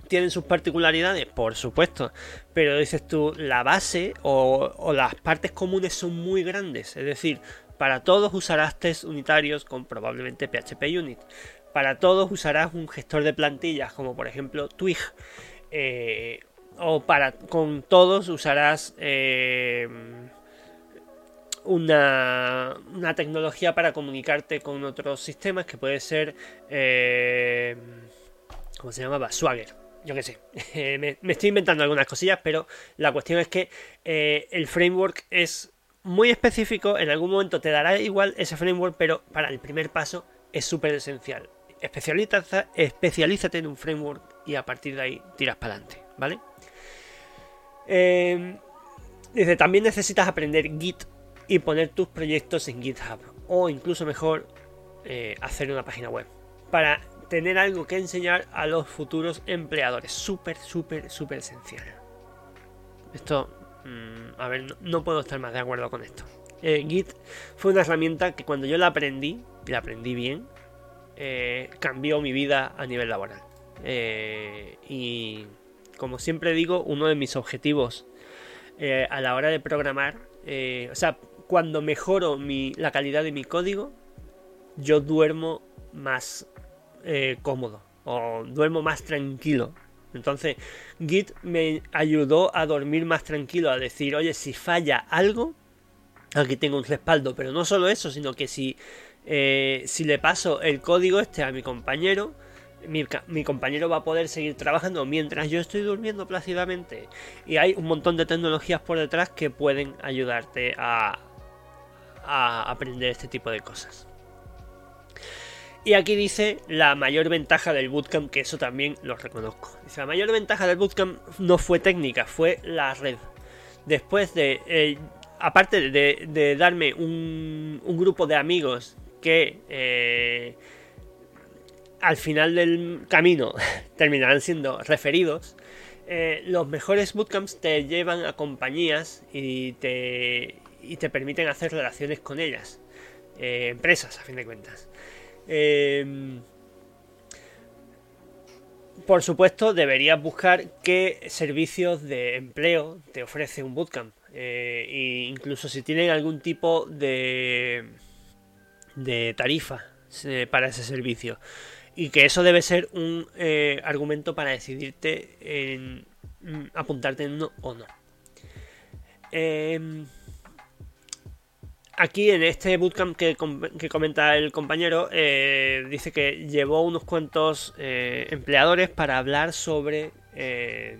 tienen sus particularidades, por supuesto, pero dices tú, la base o, las partes comunes son muy grandes, es decir, para todos usarás test unitarios con probablemente PHP Unit. Para todos usarás un gestor de plantillas como por ejemplo Twig. Eh, o para con todos usarás eh, una, tecnología para comunicarte con otros sistemas que puede ser eh, ¿cómo se llamaba? Swagger yo qué sé, me, estoy inventando algunas cosillas, pero la cuestión es que eh, el framework es muy específico, en algún momento te dará igual ese framework, pero para el primer paso es súper esencial. Especialízate, en un framework y a partir de ahí tiras para adelante, ¿vale? Eh, dice, también necesitas aprender Git y poner tus proyectos en GitHub, o incluso mejor, eh, hacer una página web. Para tener algo que enseñar a los futuros empleadores. Súper, súper, súper esencial. Esto, mm, a ver, no, puedo estar más de acuerdo con esto. Eh, Git fue una herramienta que cuando yo la aprendí, la aprendí bien, eh, cambió mi vida a nivel laboral. Y como siempre digo, uno de mis objetivos a la hora de programar, o sea, cuando mejoro la calidad de mi código, yo duermo más eh, cómodo o duermo más tranquilo. Entonces, Git me ayudó a dormir más tranquilo, a decir, oye, si falla algo, aquí tengo un respaldo, pero no solo eso, sino que si, eh, si le paso el código este a mi compañero, mi, mi, compañero va a poder seguir trabajando mientras yo estoy durmiendo plácidamente. Y hay un montón de tecnologías por detrás que pueden ayudarte a, a aprender este tipo de cosas. Y aquí dice la mayor ventaja del bootcamp, que eso también lo reconozco. Dice, la mayor ventaja del bootcamp no fue técnica, fue la red. Después de, eh, aparte de, darme un, grupo de amigos que eh, al final del camino terminarán siendo referidos, eh, los mejores bootcamps te llevan a compañías y te, y te permiten hacer relaciones con ellas. empresas, a fin de cuentas. Em, por supuesto, deberías buscar qué servicios de empleo te ofrece un bootcamp. Eh, e incluso si tienen algún tipo de, de tarifa eh, para ese servicio. Y que eso debe ser un eh, argumento para decidirte mm, apuntarte en uno o no. Aquí en este bootcamp que, comenta el compañero, eh, dice que llevó unos cuantos eh, empleadores para hablar sobre eh,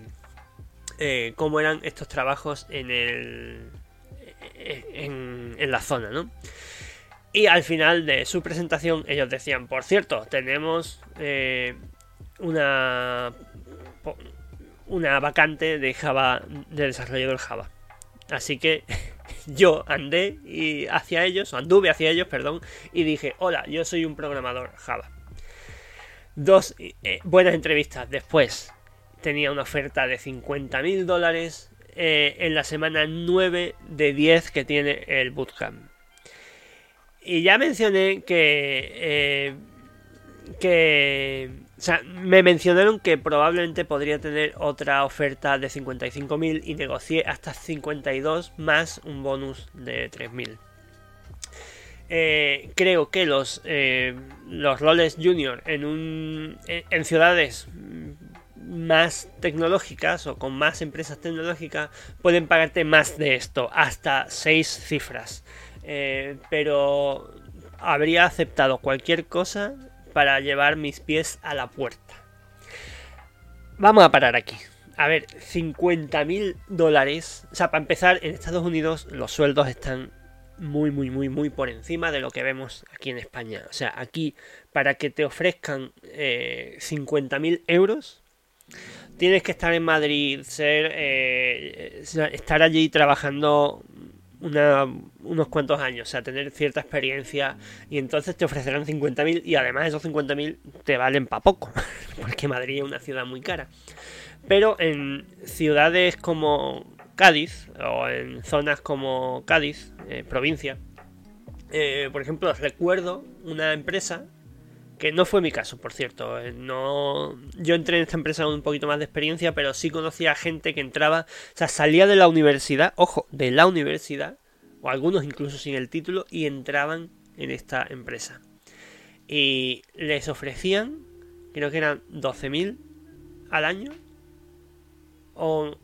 cómo eran estos trabajos en, el, en la zona, ¿no? Y al final de su presentación ellos decían, por cierto, tenemos una, una vacante de Java, de desarrollador Java. Así que yo andé y hacia ellos, anduve hacia ellos, perdón, y dije, hola, yo soy un programador Java. Dos eh, buenas entrevistas después. Tenía una oferta de 50 mil dólares eh, en la semana 9 de 10 que tiene el bootcamp. Y ya mencioné que... Eh, que o sea, me mencionaron que probablemente podría tener otra oferta de 55.000 y negocié hasta 52 más un bonus de 3.000. Eh, creo que los, eh, los roles junior en, un, en, ciudades más tecnológicas o con más empresas tecnológicas pueden pagarte más de esto, hasta 6 cifras. Eh, pero habría aceptado cualquier cosa para llevar mis pies a la puerta. Vamos a parar aquí. A ver, 50 mil dólares. O sea, para empezar, en Estados Unidos los sueldos están muy, muy, muy, muy por encima de lo que vemos aquí en España. O sea, aquí, para que te ofrezcan eh, 50 mil euros, tienes que estar en Madrid, ser, eh, estar allí trabajando unos cuantos años, o sea, tener cierta experiencia y entonces te ofrecerán 50.000 y además esos 50.000 te valen para poco, porque Madrid es una ciudad muy cara. Pero en ciudades como Cádiz o en zonas como Cádiz, eh, provincia, eh, por ejemplo, recuerdo una empresa que no fue mi caso, por cierto. Eh, no, yo entré en esta empresa con un poquito más de experiencia, pero sí conocía a gente que entraba, o sea, salía de la universidad, ojo, de la universidad, o algunos incluso sin el título, y entraban en esta empresa. Y les ofrecían, creo que eran 12.000 al año, o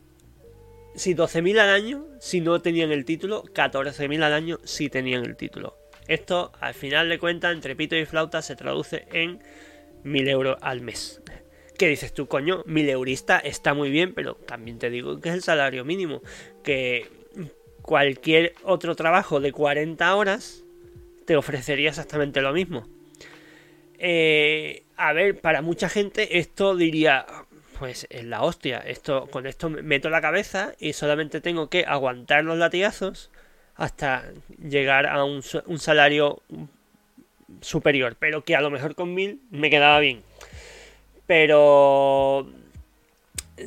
sí, 12.000 al año si no tenían el título, 14.000 al año si tenían el título. Esto, al final de cuentas, entre pito y flauta, se traduce en 1000 euros al mes. ¿Qué dices tú, coño? 1000 eurista está muy bien, pero también te digo que es el salario mínimo. Que cualquier otro trabajo de 40 horas te ofrecería exactamente lo mismo. Eh, a ver, para mucha gente esto diría, pues es la hostia. Esto, con esto meto la cabeza y solamente tengo que aguantar los latigazos hasta llegar a un, salario superior, pero que a lo mejor con mil me quedaba bien. Pero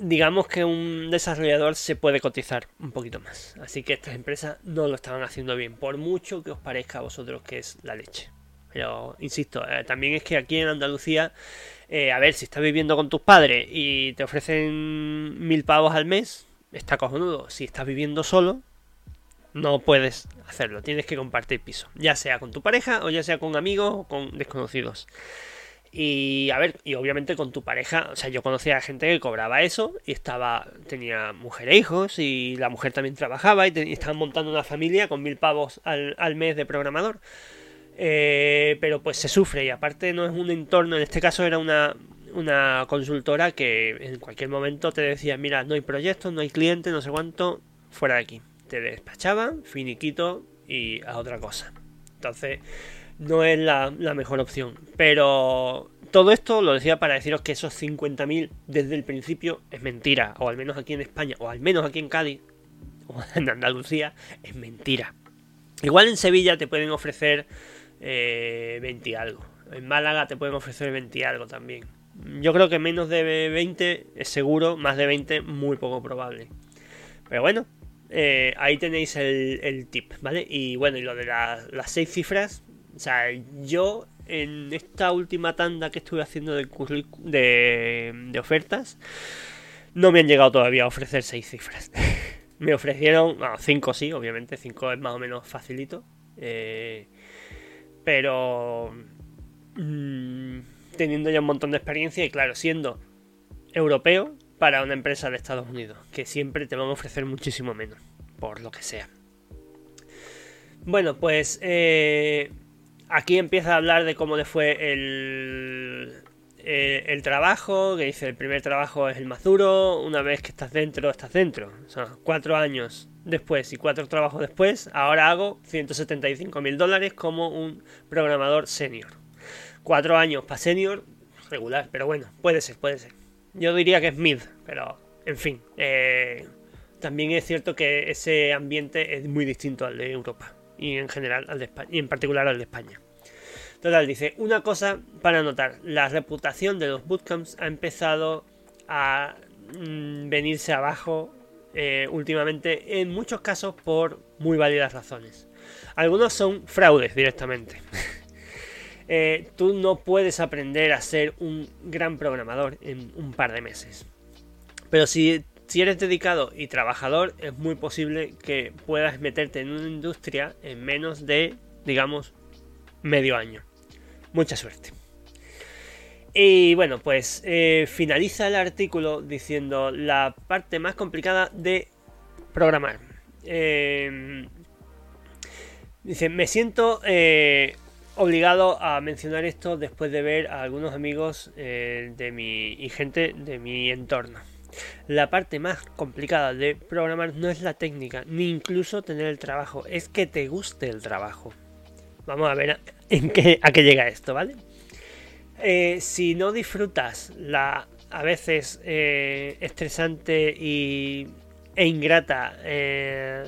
digamos que un desarrollador se puede cotizar un poquito más. Así que estas empresas no lo estaban haciendo bien, por mucho que os parezca a vosotros que es la leche. Pero, insisto, eh, también es que aquí en Andalucía, eh, a ver, si estás viviendo con tus padres y te ofrecen mil pavos al mes, está cojonudo. Si estás viviendo solo, no puedes hacerlo, tienes que compartir piso, ya sea con tu pareja o ya sea con amigos o con desconocidos. Y a ver, y obviamente con tu pareja, o sea, yo conocía a gente que cobraba eso y estaba, tenía mujer e hijos y la mujer también trabajaba y, estaban montando una familia con mil pavos al, mes de programador. Eh, pero pues se sufre y aparte no es un entorno, en este caso era una, una consultora que en cualquier momento te decía, mira, no hay proyectos, no hay clientes, no sé cuánto, fuera de aquí te despachaban, finiquito y a otra cosa. Entonces, no es la, mejor opción. Pero todo esto lo decía para deciros que esos 50.000 desde el principio es mentira. O al menos aquí en España, o al menos aquí en Cádiz, o en Andalucía, es mentira. Igual en Sevilla te pueden ofrecer eh, 20 y algo. En Málaga te pueden ofrecer 20 y algo también. Yo creo que menos de 20 es seguro, más de 20 muy poco probable. Pero bueno, eh, ahí tenéis el, tip, ¿vale? Y bueno, y lo de las seis cifras, o sea, yo en esta última tanda que estuve haciendo de, de, ofertas, no me han llegado todavía a ofrecer seis cifras. me ofrecieron, bueno, cinco sí, obviamente, cinco es más o menos facilito. Eh, pero mm, teniendo ya un montón de experiencia y claro, siendo europeo, para una empresa de Estados Unidos, que siempre te van a ofrecer muchísimo menos, por lo que sea. Bueno, pues eh, aquí empieza a hablar de cómo le fue el, eh, el trabajo, que dice el primer trabajo es el más duro, una vez que estás dentro, estás dentro. O sea, cuatro años después y cuatro trabajos después, ahora hago 175 mil dólares como un programador senior. Cuatro años para senior, regular, pero bueno, puede ser, puede ser. Yo diría que es mid, pero en fin. Eh, también es cierto que ese ambiente es muy distinto al de Europa y en general al de España, y en particular al de España. Total, dice, una cosa para notar, la reputación de los bootcamps ha empezado a mm, venirse abajo eh, últimamente, en muchos casos por muy válidas razones. Algunos son fraudes directamente. Eh, tú no puedes aprender a ser un gran programador en un par de meses. Pero si, si eres dedicado y trabajador, es muy posible que puedas meterte en una industria en menos de, digamos, medio año. Mucha suerte. Y bueno, pues eh, finaliza el artículo diciendo la parte más complicada de programar. Eh, dice, me siento obligado a mencionar esto después de ver a algunos amigos eh, de mi y gente de mi entorno. La parte más complicada de programar no es la técnica, ni incluso tener el trabajo, es que te guste el trabajo. Vamos a ver en qué, a qué llega esto, ¿vale? Eh, si no disfrutas la a veces eh, estresante y, e ingrata e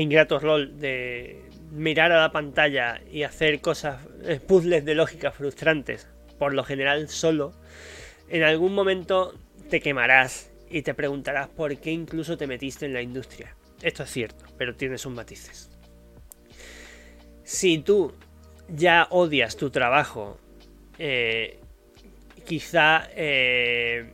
ingrato rol de mirar a la pantalla y hacer cosas, eh, puzzles de lógica frustrantes, por lo general solo, en algún momento te quemarás y te preguntarás por qué incluso te metiste en la industria. Esto es cierto, pero tiene sus matices. Si tú ya odias tu trabajo, eh, quizá eh,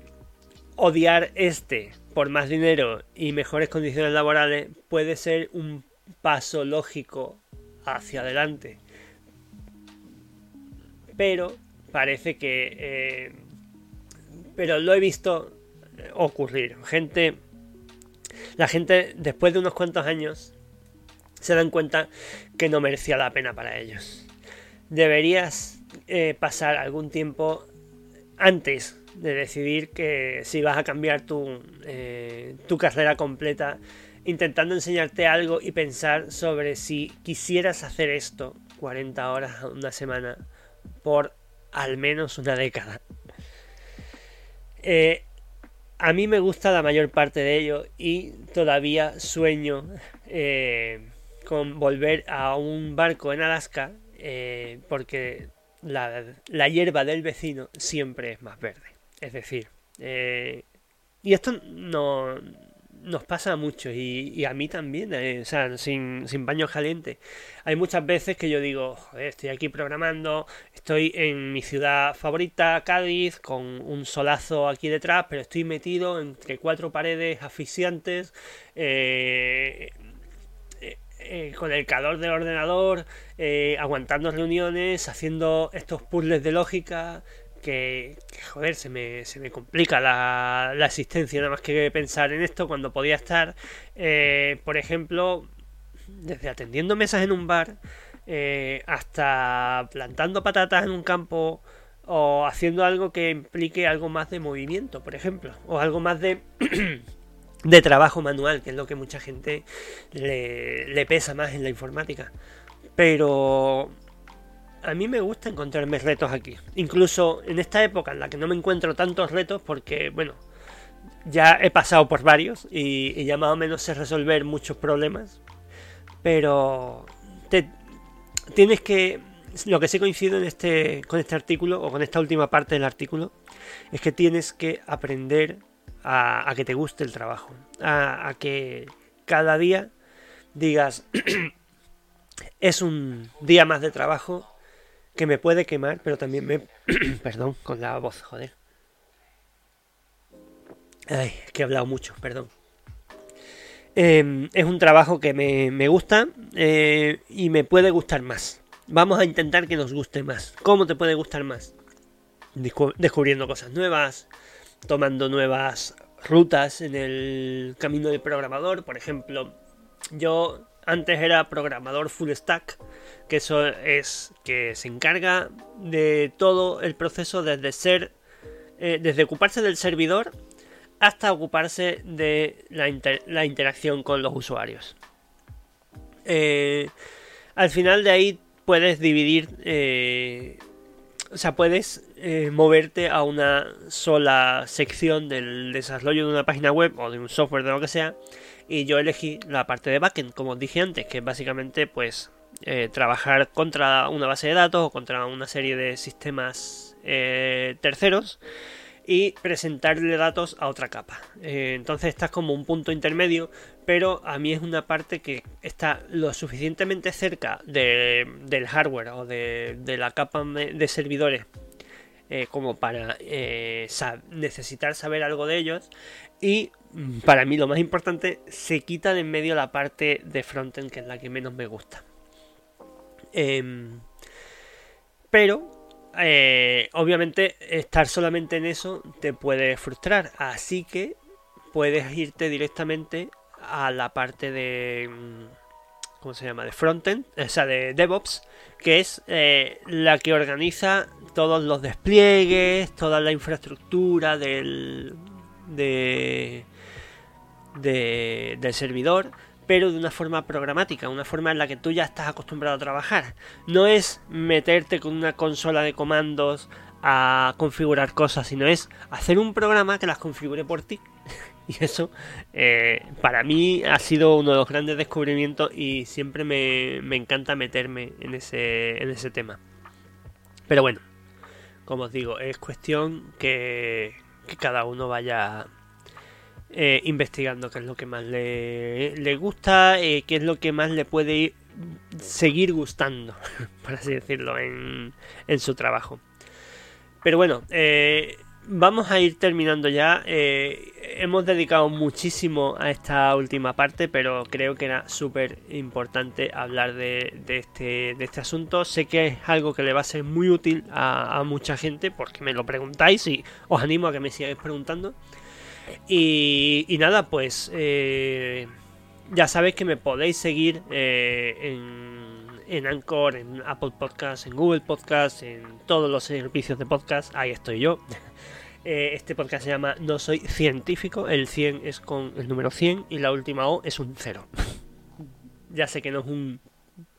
odiar este por más dinero y mejores condiciones laborales puede ser un paso lógico hacia adelante. Pero parece que... Eh, pero lo he visto ocurrir. Gente... La gente después de unos cuantos años se dan cuenta que no merecía la pena para ellos. Deberías eh, pasar algún tiempo antes de decidir que si vas a cambiar tu, eh, tu carrera completa, intentando enseñarte algo y pensar sobre si quisieras hacer esto 40 horas a una semana por al menos una década. Eh, a mí me gusta la mayor parte de ello y todavía sueño con volver a un barco en Alaska eh, porque la, hierba del vecino siempre es más verde. Es decir, eh, y esto no, nos pasa mucho y, a mí también, eh, sin, sin baño caliente. Hay muchas veces que yo digo, estoy aquí programando, estoy en mi ciudad favorita, Cádiz, con un solazo aquí detrás, pero estoy metido entre cuatro paredes asfixiantes, eh, eh, con el calor del ordenador, aguantando reuniones, haciendo estos puzzles de lógica, que, joder, se me, se me complica la, la, existencia nada más que pensar en esto cuando podía estar, eh, por ejemplo, desde atendiendo mesas en un bar hasta plantando patatas en un campo o haciendo algo que implique algo más de movimiento, por ejemplo, o algo más de de trabajo manual, que es lo que mucha gente le, pesa más en la informática. Pero a mí me gusta encontrarme retos aquí. Incluso en esta época en la que no me encuentro tantos retos, porque, bueno, ya he pasado por varios y, ya más o menos sé resolver muchos problemas. Pero tienes que. Lo que sí coincido en este, con este artículo, o con esta última parte del artículo, es que tienes que aprender a, que te guste el trabajo, a, que cada día digas, es un día más de trabajo que me puede quemar, pero también me... perdón, con la voz, joder. Ay, que he hablado mucho, perdón. Em, es un trabajo que me, gusta eh, y me puede gustar más. Vamos a intentar que nos guste más. ¿Cómo te puede gustar más? Descubriendo cosas nuevas, tomando nuevas rutas en el camino del programador. Por ejemplo, yo antes era programador full stack, que eso es que se encarga de todo el proceso desde ser, eh, desde ocuparse del servidor hasta ocuparse de la, interacción con los usuarios. Eh, al final de ahí puedes dividir eh, o sea, puedes moverte a una sola sección del desarrollo de una página web o de un software de lo que sea. Y yo elegí la parte de backend, como os dije antes, que básicamente pues eh, trabajar contra una base de datos o contra una serie de sistemas eh, terceros y presentarle datos a otra capa. Eh, entonces estás como un punto intermedio, pero a mí es una parte que está lo suficientemente cerca del hardware o de, la capa de servidores eh, como para necesitar saber algo de ellos. Y mm, para mí lo más importante, se quita de en medio la parte de frontend, que es la que menos me gusta. Em, pero eh, obviamente estar solamente en eso te puede frustrar. Así que puedes irte directamente a la parte de... Mm, ¿Cómo se llama? De frontend, o sea, de DevOps, que es eh, la que organiza todos los despliegues, toda la infraestructura del, de, del servidor pero de una forma programática, una forma en la que tú ya estás acostumbrado a trabajar. No es meterte con una consola de comandos a configurar cosas, sino es hacer un programa que las configure por ti. y eso eh, para mí ha sido uno de los grandes descubrimientos y siempre me, encanta meterme en ese, en ese tema. Pero bueno, como os digo, es cuestión que, cada uno vaya eh, investigando qué es lo que más le, gusta, eh, qué es lo que más le puede seguir gustando, por así decirlo, en, en su trabajo. Pero bueno, eh, vamos a ir terminando ya. Hemos dedicado muchísimo a esta última parte, pero creo que era súper importante hablar de, este, de este asunto. Sé que es algo que le va a ser muy útil a, mucha gente porque me lo preguntáis y os animo a que me sigáis preguntando. Y, nada, pues eh, ya sabéis que me podéis seguir en en Anchor, en Apple Podcasts, en Google Podcasts, en todos los servicios de podcast. Ahí estoy yo. Eh, este podcast se llama No Soy Científico. El 100 es con el número 100 y la última O es un 0. ya sé que no es un,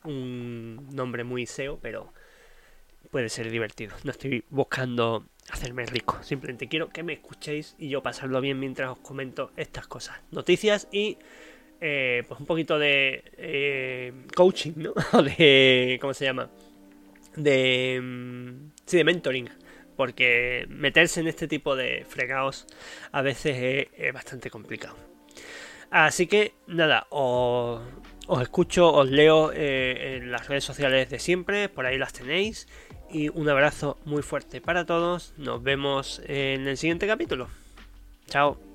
un nombre muy SEO, pero puede ser divertido. No estoy buscando hacerme rico. Simplemente quiero que me escuchéis y yo pasarlo bien mientras os comento estas cosas. Noticias y eh, pues un poquito de eh, coaching, ¿no? De, ¿cómo se llama? De, mm, sí, de mentoring. Porque meterse en este tipo de fregados a veces es, bastante complicado. Así que nada, os, escucho, os leo eh, en las redes sociales de siempre, por ahí las tenéis. Y un abrazo muy fuerte para todos. Nos vemos en el siguiente capítulo. Chao.